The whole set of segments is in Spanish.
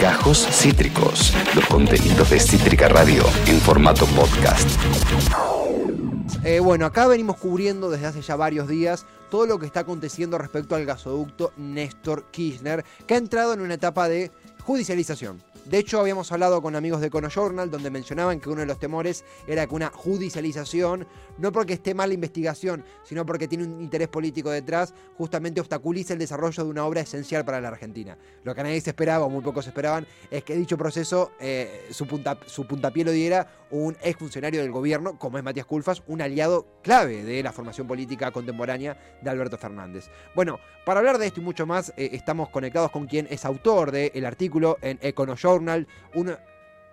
Gajos Cítricos, los contenidos de Cítrica Radio en formato podcast. Eh, bueno, acá venimos cubriendo desde hace ya varios días todo lo que está aconteciendo respecto al gasoducto Néstor Kirchner, que ha entrado en una etapa de judicialización. De hecho, habíamos hablado con amigos de Journal donde mencionaban que uno de los temores era que una judicialización, no porque esté mal la investigación, sino porque tiene un interés político detrás, justamente obstaculice el desarrollo de una obra esencial para la Argentina. Lo que nadie se esperaba, o muy pocos esperaban, es que dicho proceso, eh, su, punta, su puntapié lo diera un exfuncionario del gobierno, como es Matías Culfas, un aliado clave de la formación política contemporánea de Alberto Fernández. Bueno, para hablar de esto y mucho más, eh, estamos conectados con quien es autor del artículo en EconoJournal, Journal,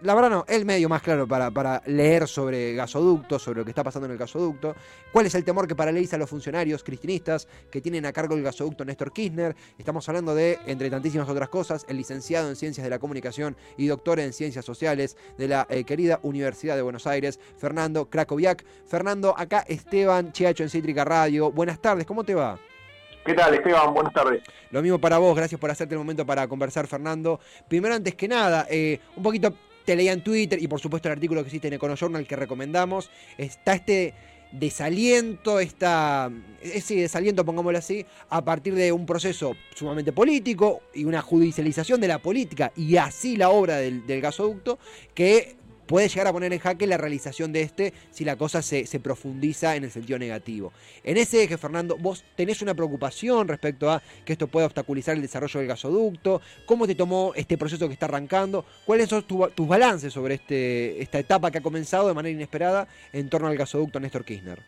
la verdad no, el medio más claro para, para, leer sobre gasoductos, sobre lo que está pasando en el gasoducto, cuál es el temor que paraliza a los funcionarios cristinistas que tienen a cargo el gasoducto Néstor Kirchner. Estamos hablando de, entre tantísimas otras cosas, el licenciado en Ciencias de la Comunicación y doctor en Ciencias Sociales de la eh, querida Universidad de Buenos Aires, Fernando Krakowiak. Fernando, acá Esteban Chiacho en Cítrica Radio. Buenas tardes, ¿cómo te va? ¿Qué tal, Esteban? Buenas tardes. Lo mismo para vos, gracias por hacerte el momento para conversar, Fernando. Primero, antes que nada, eh, un poquito te leía en Twitter y por supuesto el artículo que hiciste en EconoJournal que recomendamos. Está este desaliento, esta, ese desaliento, pongámoslo así, a partir de un proceso sumamente político y una judicialización de la política y así la obra del, del gasoducto que puede llegar a poner en jaque la realización de este si la cosa se, profundiza en el sentido negativo. En ese eje, Fernando, vos tenés una preocupación respecto a que esto pueda obstaculizar el desarrollo del gasoducto. ¿Cómo te tomó este proceso que está arrancando? ¿Cuáles son tus balances sobre este, esta etapa que ha comenzado de manera inesperada en torno al gasoducto Néstor Kirchner?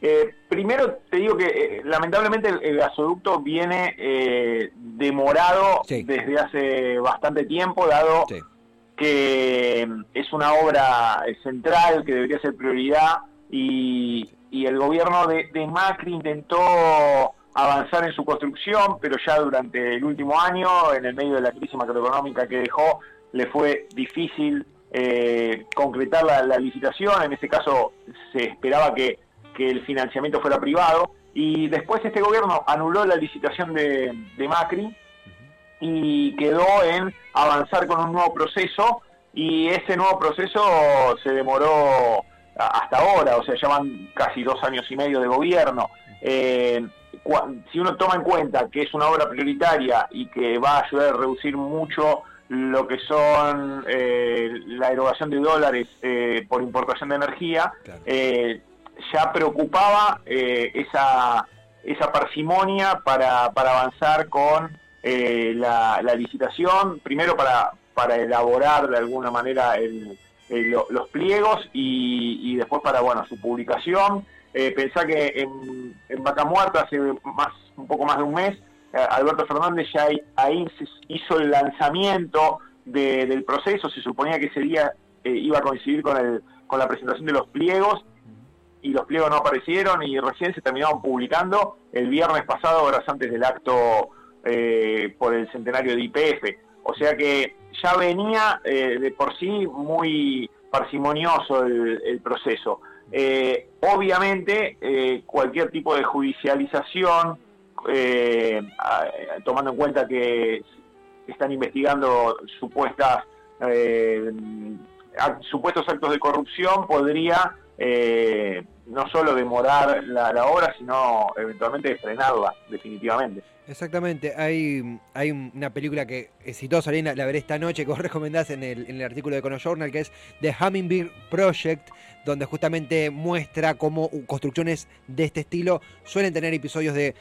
Eh, primero te digo que eh, lamentablemente el, gasoducto viene eh, demorado desde hace bastante tiempo, dado que es una obra central que debería ser prioridad y, el gobierno de, Macri intentó avanzar en su construcción, pero ya durante el último año, en el medio de la crisis macroeconómica que dejó, le fue difícil eh, concretar la, licitación. En este caso se esperaba que, el financiamiento fuera privado y después este gobierno anuló la licitación de Macri y quedó en avanzar con un nuevo proceso y ese nuevo proceso se demoró hasta ahora, o sea, llevan casi dos años y medio de gobierno. Eh, si uno toma en cuenta que es una obra prioritaria y que va a ayudar a reducir mucho lo que son eh, la erogación de dólares eh, por importación de energía, ya preocupaba esa, esa parsimonia para, para avanzar con eh, la, licitación, primero para, para elaborar de alguna manera los pliegos y, después para bueno su publicación. Eh, pensá que en, en Vaca Muerta hace más, un poco más de un mes, eh, Alberto Fernández ya ahí hizo el lanzamiento del proceso, se suponía que ese día iba a coincidir con, el, con la presentación de los pliegos y los pliegos no aparecieron y recién se terminaron publicando el viernes pasado, horas antes del acto eh, por el centenario de IPF. O sea que ya venía eh, de por sí muy parsimonioso el, proceso. Eh, obviamente, cualquier tipo de judicialización, tomando en cuenta que están investigando supuestas supuestos actos de corrupción, podría no solo demorar la obra, sino eventualmente frenarla definitivamente. Exactamente, hay, hay una película que exitosa, la, la veré esta noche, que vos recomendás en el, en el artículo de Cono Journal, que es The Hummingbird Project, donde justamente muestra cómo construcciones de este estilo suelen tener episodios de,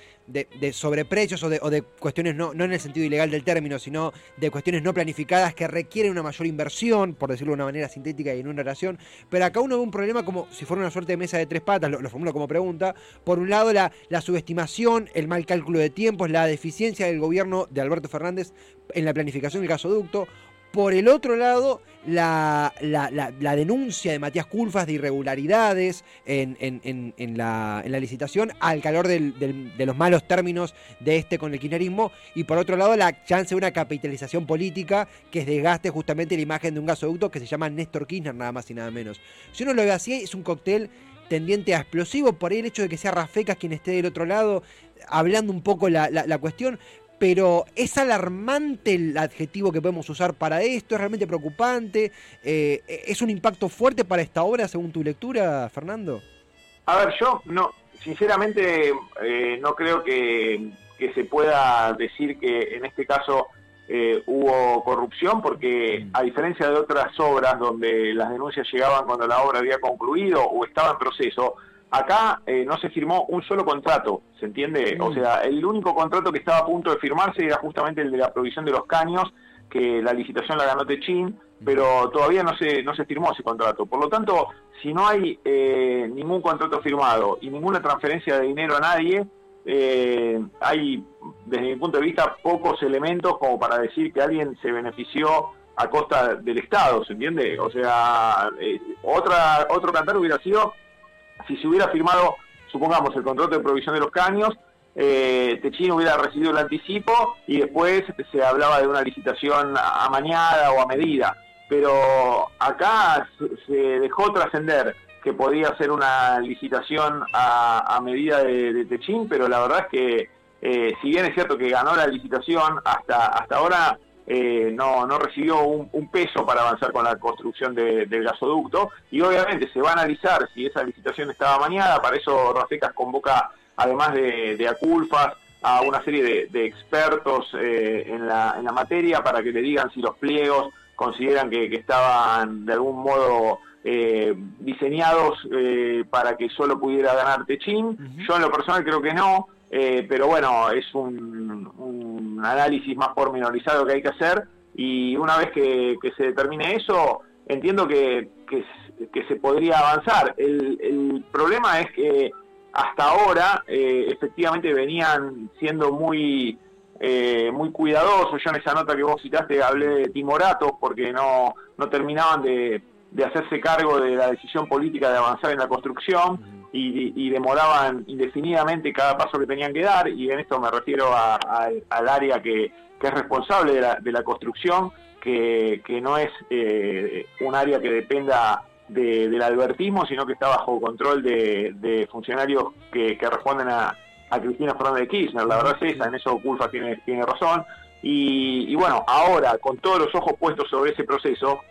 sobreprecios o de, cuestiones, no, no en el sentido ilegal del término, sino de cuestiones no planificadas que requieren una mayor inversión, por decirlo de una manera sintética y en una oración. Pero acá uno ve un problema como si fuera una suerte de mesa de tres patas, lo, formulo como pregunta. Por un lado, la, la subestimación, el mal cálculo de tiempos, la deficiencia del gobierno de Alberto Fernández en la planificación del gasoducto. Por el otro lado, la, denuncia de Matías Culfas de irregularidades en, la, licitación al calor de los malos términos de este con el kirchnerismo. Y por otro lado, la chance de una capitalización política que desgaste justamente la imagen de un gasoducto que se llama Néstor Kirchner, nada más y nada menos. Si uno lo ve así, es un cóctel tendiente a explosivo, por ahí el hecho de que sea Rafecas quien esté del otro lado, hablando un poco la, la, cuestión, pero ¿es alarmante el adjetivo que podemos usar para esto? ¿Es realmente preocupante? Eh, ¿Es un impacto fuerte para esta obra según tu lectura, Fernando? A ver, yo no, sinceramente eh, no creo que, se pueda decir que en este caso eh, hubo corrupción porque a diferencia de otras obras donde las denuncias llegaban cuando la obra había concluido o estaba en proceso, Acá eh, no se firmó un solo contrato, ¿se entiende? O mm. sea, el único contrato que estaba a punto de firmarse era justamente el de la provisión de los caños, que la licitación la ganó Techín, pero todavía no se, no se firmó ese contrato. Por lo tanto, si no hay eh, ningún contrato firmado y ninguna transferencia de dinero a nadie, eh, hay, desde mi punto de vista, pocos elementos como para decir que alguien se benefició a costa del Estado, ¿se entiende? O sea, otra, otro cantar hubiera sido si se hubiera firmado, supongamos, el contrato de provisión de los caños, eh, hubiera recibido el anticipo y después se hablaba de una licitación amañada o a medida. Pero acá se dejó trascender que podía ser una licitación a, medida de, Techín, pero la verdad es que eh, si bien es cierto que ganó la licitación, hasta, hasta ahora eh, no, no recibió un, peso para avanzar con la construcción del gasoducto. Y obviamente se va a analizar si esa licitación estaba mañana, para eso Rafecas convoca además de, de Aculfas a una serie de, expertos eh, en, la, en la materia para que le digan si los pliegos consideran que, estaban de algún modo eh, diseñados para que solo pudiera ganar Techín. Yo en lo personal creo que no, eh, pero bueno, es un, análisis más pormenorizado que hay que hacer y una vez que, se determine eso, entiendo que, se podría avanzar. El, problema es que hasta ahora eh, efectivamente venían siendo muy eh, muy cuidadosos. Yo en esa nota que vos citaste hablé de timoratos porque no, no terminaban de, de hacerse cargo de la decisión política de avanzar en la construcción y, demoraban indefinidamente cada paso que tenían que dar, y en esto me refiero al área que, es responsable de la, construcción, que, no es eh, un área que dependa del albertismo, sino que está bajo control de, funcionarios que, responden a, Cristina Fernández de Kirchner. La verdad es esa, en eso Culfa tiene, tiene razón. Y, y bueno, ahora, con todos los ojos puestos sobre ese proceso,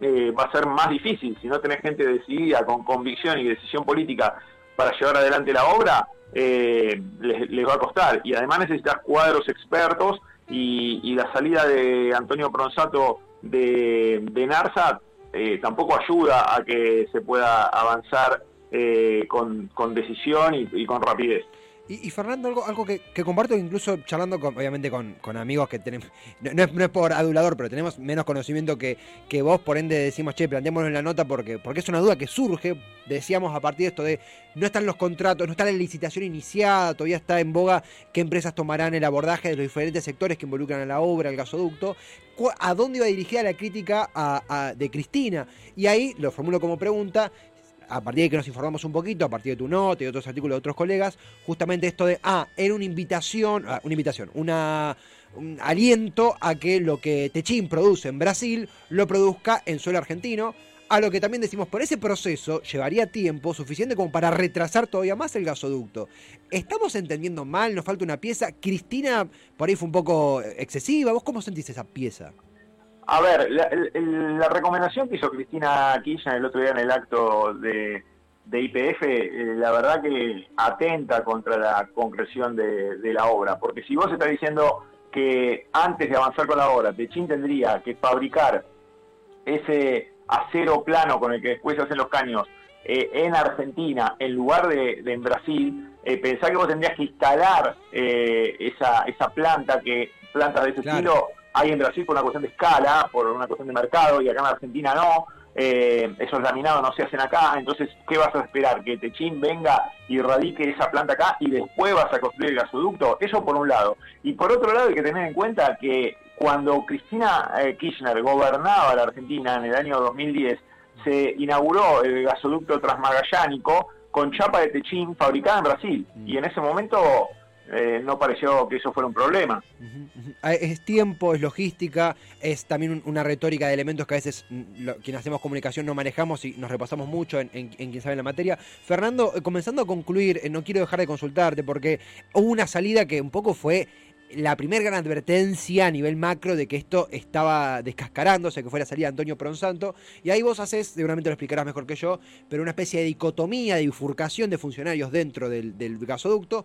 eh, va a ser más difícil. Si no tenés gente decidida, con convicción y decisión política para llevar adelante la obra, eh, les, va a costar. Y además necesitas cuadros expertos y, la salida de Antonio Pronsato de, de Narsa eh, tampoco ayuda a que se pueda avanzar con, decisión y con rapidez. Y, Fernando, algo, algo que, comparto incluso charlando obviamente con, amigos que tenemos, no, es, por adulador, pero tenemos menos conocimiento que, que vos, por ende decimos, che, planteémoslo en la nota porque, porque es una duda que surge, decíamos a partir de esto de, no están los contratos, no está la licitación iniciada, todavía está en boga qué empresas tomarán el abordaje de los diferentes sectores que involucran a la obra, al gasoducto, a dónde iba dirigida la crítica de Cristina. Y ahí lo formulo como pregunta, a partir de que nos informamos un poquito, a partir de tu nota y otros artículos de otros colegas, justamente esto de, ah, era una invitación, ah, una invitación, un aliento a que lo que Techín produce en Brasil lo produzca en suelo argentino, a lo que también decimos, por ese proceso llevaría tiempo suficiente como para retrasar todavía más el gasoducto. ¿Estamos entendiendo mal? ¿Nos falta una pieza? Cristina por ahí fue un poco excesiva. ¿Vos cómo sentís esa pieza? A ver, la, recomendación que hizo Cristina Kirchner el otro día en el acto de, IPF, eh, la verdad que atenta contra la concreción de, la obra, porque si vos estás diciendo que antes de avanzar con la obra, Techín tendría que fabricar ese acero plano con el que después se hacen los caños eh, en Argentina en lugar de, en Brasil, eh, pensá que vos tendrías que instalar esa, esa planta que plantas de ese estilo hay en Brasil por una cuestión de escala, por una cuestión de mercado, y acá en Argentina no. Eh, esos laminados no se hacen acá, entonces, ¿qué vas a esperar? ¿Que Techín venga y radique esa planta acá y después vas a construir el gasoducto? Eso por un lado. Y por otro lado hay que tener en cuenta que cuando Cristina eh, Kirchner gobernaba la Argentina en el año 2010, se inauguró el gasoducto transmagallánico con chapa de Techín fabricada en Brasil. Mm. Y en ese momento eh, no pareció que eso fuera un problema. Ah, es tiempo, es logística, es también una retórica de elementos que a veces mm, quienes hacemos comunicación no manejamos y nos repasamos mucho en, quien sabe la materia. Fernando, eh, comenzando a concluir, eh, no quiero dejar de consultarte porque hubo una salida que un poco fue la primera gran advertencia a nivel macro de que esto estaba descascarándose, que fuera a Antonio Pronsanto, y ahí vos haces, seguramente lo explicarás mejor que yo, pero una especie de dicotomía, de bifurcación de funcionarios dentro del, gasoducto,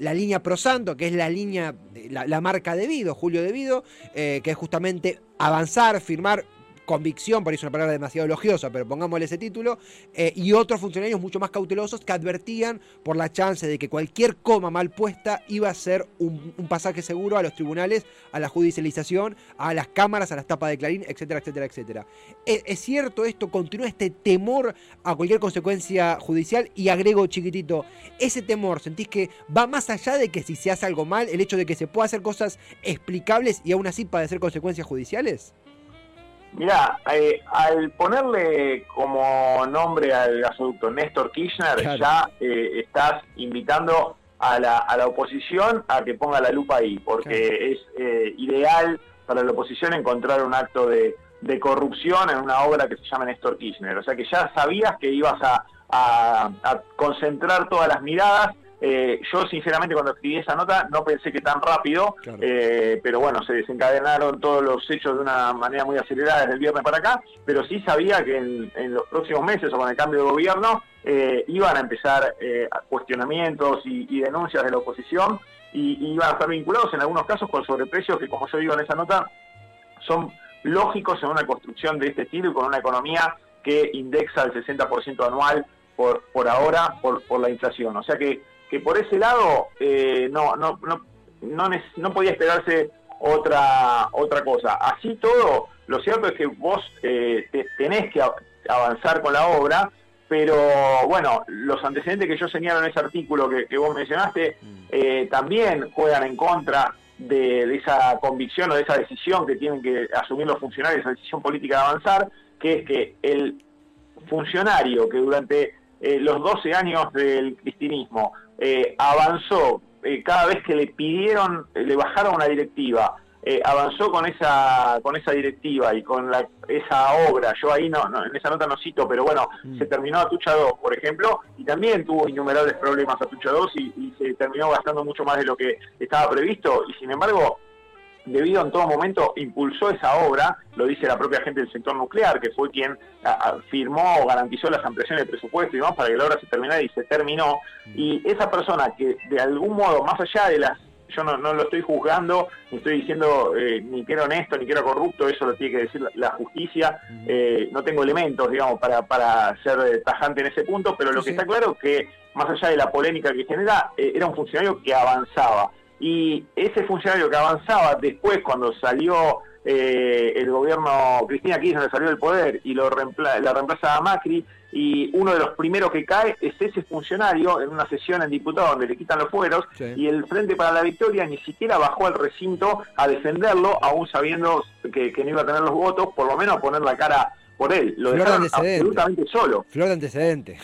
la línea Prosanto, que es la línea, la, marca debido, Julio debido, eh, que es justamente avanzar, firmar convicción, por eso es una palabra demasiado elogiosa, pero pongámosle ese título, eh, y otros funcionarios mucho más cautelosos que advertían por la chance de que cualquier coma mal puesta iba a ser un, pasaje seguro a los tribunales, a la judicialización, a las cámaras, a las tapas de Clarín, etcétera, etcétera, etcétera. ¿Es, ¿Es, cierto esto? ¿Continúa este temor a cualquier consecuencia judicial? Y agrego chiquitito, ese temor, ¿sentís que va más allá de que si se hace algo mal, el hecho de que se pueda hacer cosas explicables y aún así padecer consecuencias judiciales? Mira, eh, al ponerle como nombre al gasoducto Néstor Kirchner, ya eh, estás invitando a la, a la, oposición a que ponga la lupa ahí, porque es eh, ideal para la oposición encontrar un acto de, corrupción en una obra que se llama Néstor Kirchner. O sea que ya sabías que ibas a, a concentrar todas las miradas eh, yo sinceramente cuando escribí esa nota no pensé que tan rápido, eh, pero bueno, se desencadenaron todos los hechos de una manera muy acelerada desde el viernes para acá, pero sí sabía que en, los próximos meses o con el cambio de gobierno eh, iban a empezar cuestionamientos y, denuncias de la oposición y, iban a estar vinculados en algunos casos con sobreprecios que como yo digo en esa nota son lógicos en una construcción de este estilo y con una economía que indexa el 60% anual por, por ahora por, por la inflación. O sea que que por ese lado eh, no, no, no, no, no, podía esperarse otra, otra cosa. Así todo, lo cierto es que vos eh, tenés que avanzar con la obra, pero bueno, los antecedentes que yo señalo en ese artículo que, vos mencionaste mm. eh, también juegan en contra de, esa convicción o de esa decisión que tienen que asumir los funcionarios, esa decisión política de avanzar, que es que el funcionario que durante los 12 años del cristinismo eh, avanzó eh, cada vez que le pidieron, le bajaron una directiva, eh, avanzó con esa con esa directiva y con la, esa obra. Yo ahí no, en esa nota no cito, pero bueno, mm. se terminó Atucha 2, por ejemplo, y también tuvo innumerables problemas Atucha 2 y, y se terminó gastando mucho más de lo que estaba previsto. Y sin embargo, debido en todo momento impulsó esa obra, lo dice la propia gente del sector nuclear, que fue quien firmó o garantizó las ampliaciones de presupuesto y demás para que la obra se terminara y se terminó. Y esa persona que de algún modo, más allá de las yo no, lo estoy juzgando, ni estoy diciendo eh, ni que era honesto, ni que era corrupto, eso lo tiene que decir la, justicia. Eh, no tengo elementos, digamos, para, para ser tajante en ese punto, pero lo que está claro es que, más allá de la polémica que genera, eh, era un funcionario que avanzaba. Y ese funcionario que avanzaba después, cuando salió eh, el gobierno Cristina Kirchner, salió del poder y lo la reemplaza a Macri, y uno de los primeros que cae es ese funcionario en una sesión en diputado donde le quitan los fueros y el Frente para la Victoria ni siquiera bajó al recinto a defenderlo, aún sabiendo que, no iba a tener los votos, por lo menos a poner la cara por él. Lo dejaron absolutamente solo. Flor de antecedente.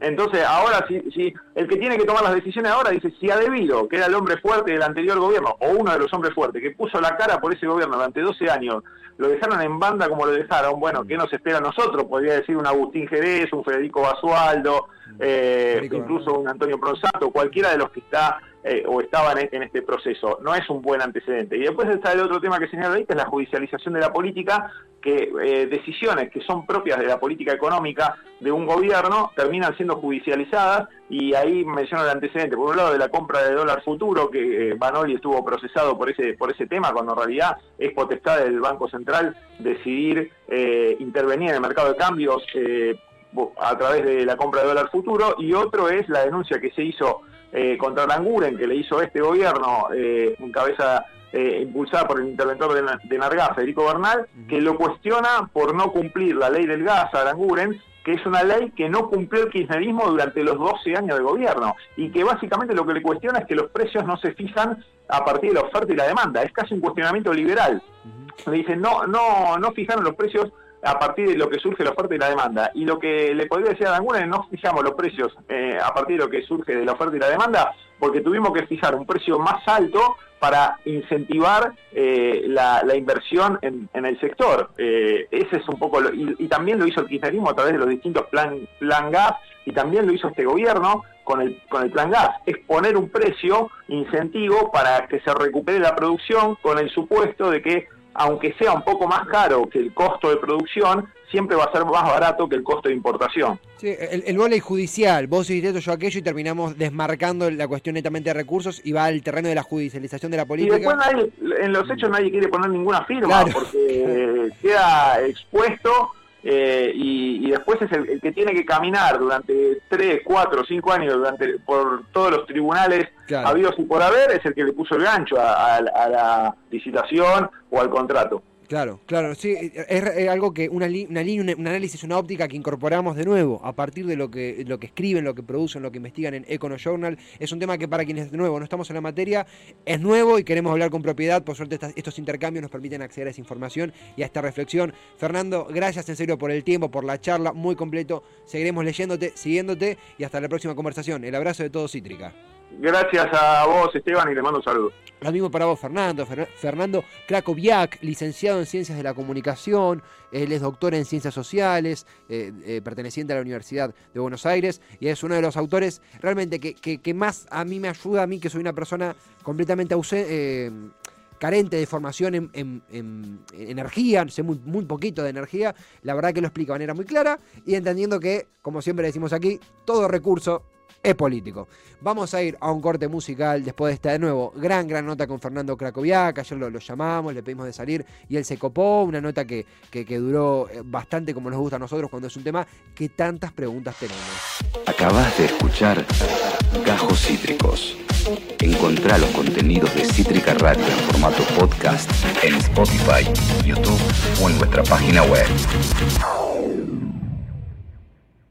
Entonces, ahora, si, si el que tiene que tomar las decisiones ahora dice, si ha debido, que era el hombre fuerte del anterior gobierno, o uno de los hombres fuertes, que puso la cara por ese gobierno durante 12 años, lo dejaron en banda como lo dejaron, bueno, ¿qué nos espera a nosotros? Podría decir un Agustín Jerez, un Federico Basualdo, eh, incluso un Antonio Pronsato, cualquiera de los que está eh, o estaban en, este proceso. No es un buen antecedente. Y después está el otro tema que señala ahí, que es la judicialización de la política, que eh, decisiones que son propias de la política económica de un gobierno terminan siendo judicializadas y ahí menciono el antecedente, por un lado de la compra de dólar futuro, que Banoli estuvo procesado por ese, por ese tema, cuando en realidad es potestad del Banco Central decidir intervenir en el mercado de cambios a través de la compra de dólar futuro, y otro es la denuncia que se hizo eh, contra Aranguren, que le hizo este gobierno eh, en cabeza eh, impulsada por el interventor de, de Nargaz, Federico Bernal, que lo cuestiona por no cumplir la ley del gas a Aranguren, que es una ley que no cumplió el kirchnerismo durante los 12 años de gobierno y que básicamente lo que le cuestiona es que los precios no se fijan a partir de la oferta y la demanda. Es casi un cuestionamiento liberal. Le dicen, no, no, no fijaron los precios a partir de lo que surge la oferta y la demanda. Y lo que le podría decir a Aranguren, no fijamos los precios eh, a partir de lo que surge de la oferta y la demanda, porque tuvimos que fijar un precio más alto para incentivar eh, la, inversión en, el sector. Eh, ese es un poco y, también lo hizo el kirchnerismo a través de los distintos plan, plan gas y también lo hizo este gobierno con el, con el plan gas, es poner un precio incentivo para que se recupere la producción con el supuesto de que aunque sea un poco más caro que el costo de producción, siempre va a ser más barato que el costo de importación. Sí, el, el judicial, vos hiciste esto, yo aquello y terminamos desmarcando la cuestión netamente de recursos y va al terreno de la judicialización de la política. Y después en los hechos nadie quiere poner ninguna firma porque queda expuesto eh, y, después es el, que tiene que caminar durante 3, 4, 5 años durante por todos los tribunales habidos y por haber, es el que le puso el gancho a la licitación o al contrato. Claro, claro, sí, es, algo que una, una línea, un análisis, una óptica que incorporamos de nuevo a partir de lo que, lo que escriben, lo que producen, lo que investigan en Econo Journal. Es un tema que para quienes de nuevo no estamos en la materia es nuevo y queremos hablar con propiedad. Por suerte estos intercambios nos permiten acceder a esa información y a esta reflexión. Fernando, gracias en serio por el tiempo, por la charla, muy completo. Seguiremos leyéndote, siguiéndote y hasta la próxima conversación. El abrazo de todo Cítrica. Gracias a vos, Esteban, y le mando un saludo. Lo mismo para vos, Fernando. Fernando Krakowiak, licenciado en Ciencias de la Comunicación, él es doctor en Ciencias Sociales, eh, eh, perteneciente a la Universidad de Buenos Aires, y es uno de los autores realmente que, más a mí me ayuda, a mí que soy una persona completamente eh, carente de formación en, energía, sé muy, muy poquito de energía, la verdad que lo explica de manera muy clara y entendiendo que, como siempre decimos aquí, todo recurso es político. Vamos a ir a un corte musical después de esta de nuevo. Gran, gran nota con Fernando Krakowiak. Ayer lo, llamamos, le pedimos de salir y él se copó. Una nota que, que, duró eh, bastante como nos gusta a nosotros cuando es un tema que tantas preguntas tenemos. Acabas de escuchar Gajos Cítricos. Encontrá los contenidos de Cítrica Radio en formato podcast en Spotify, YouTube o en nuestra página web.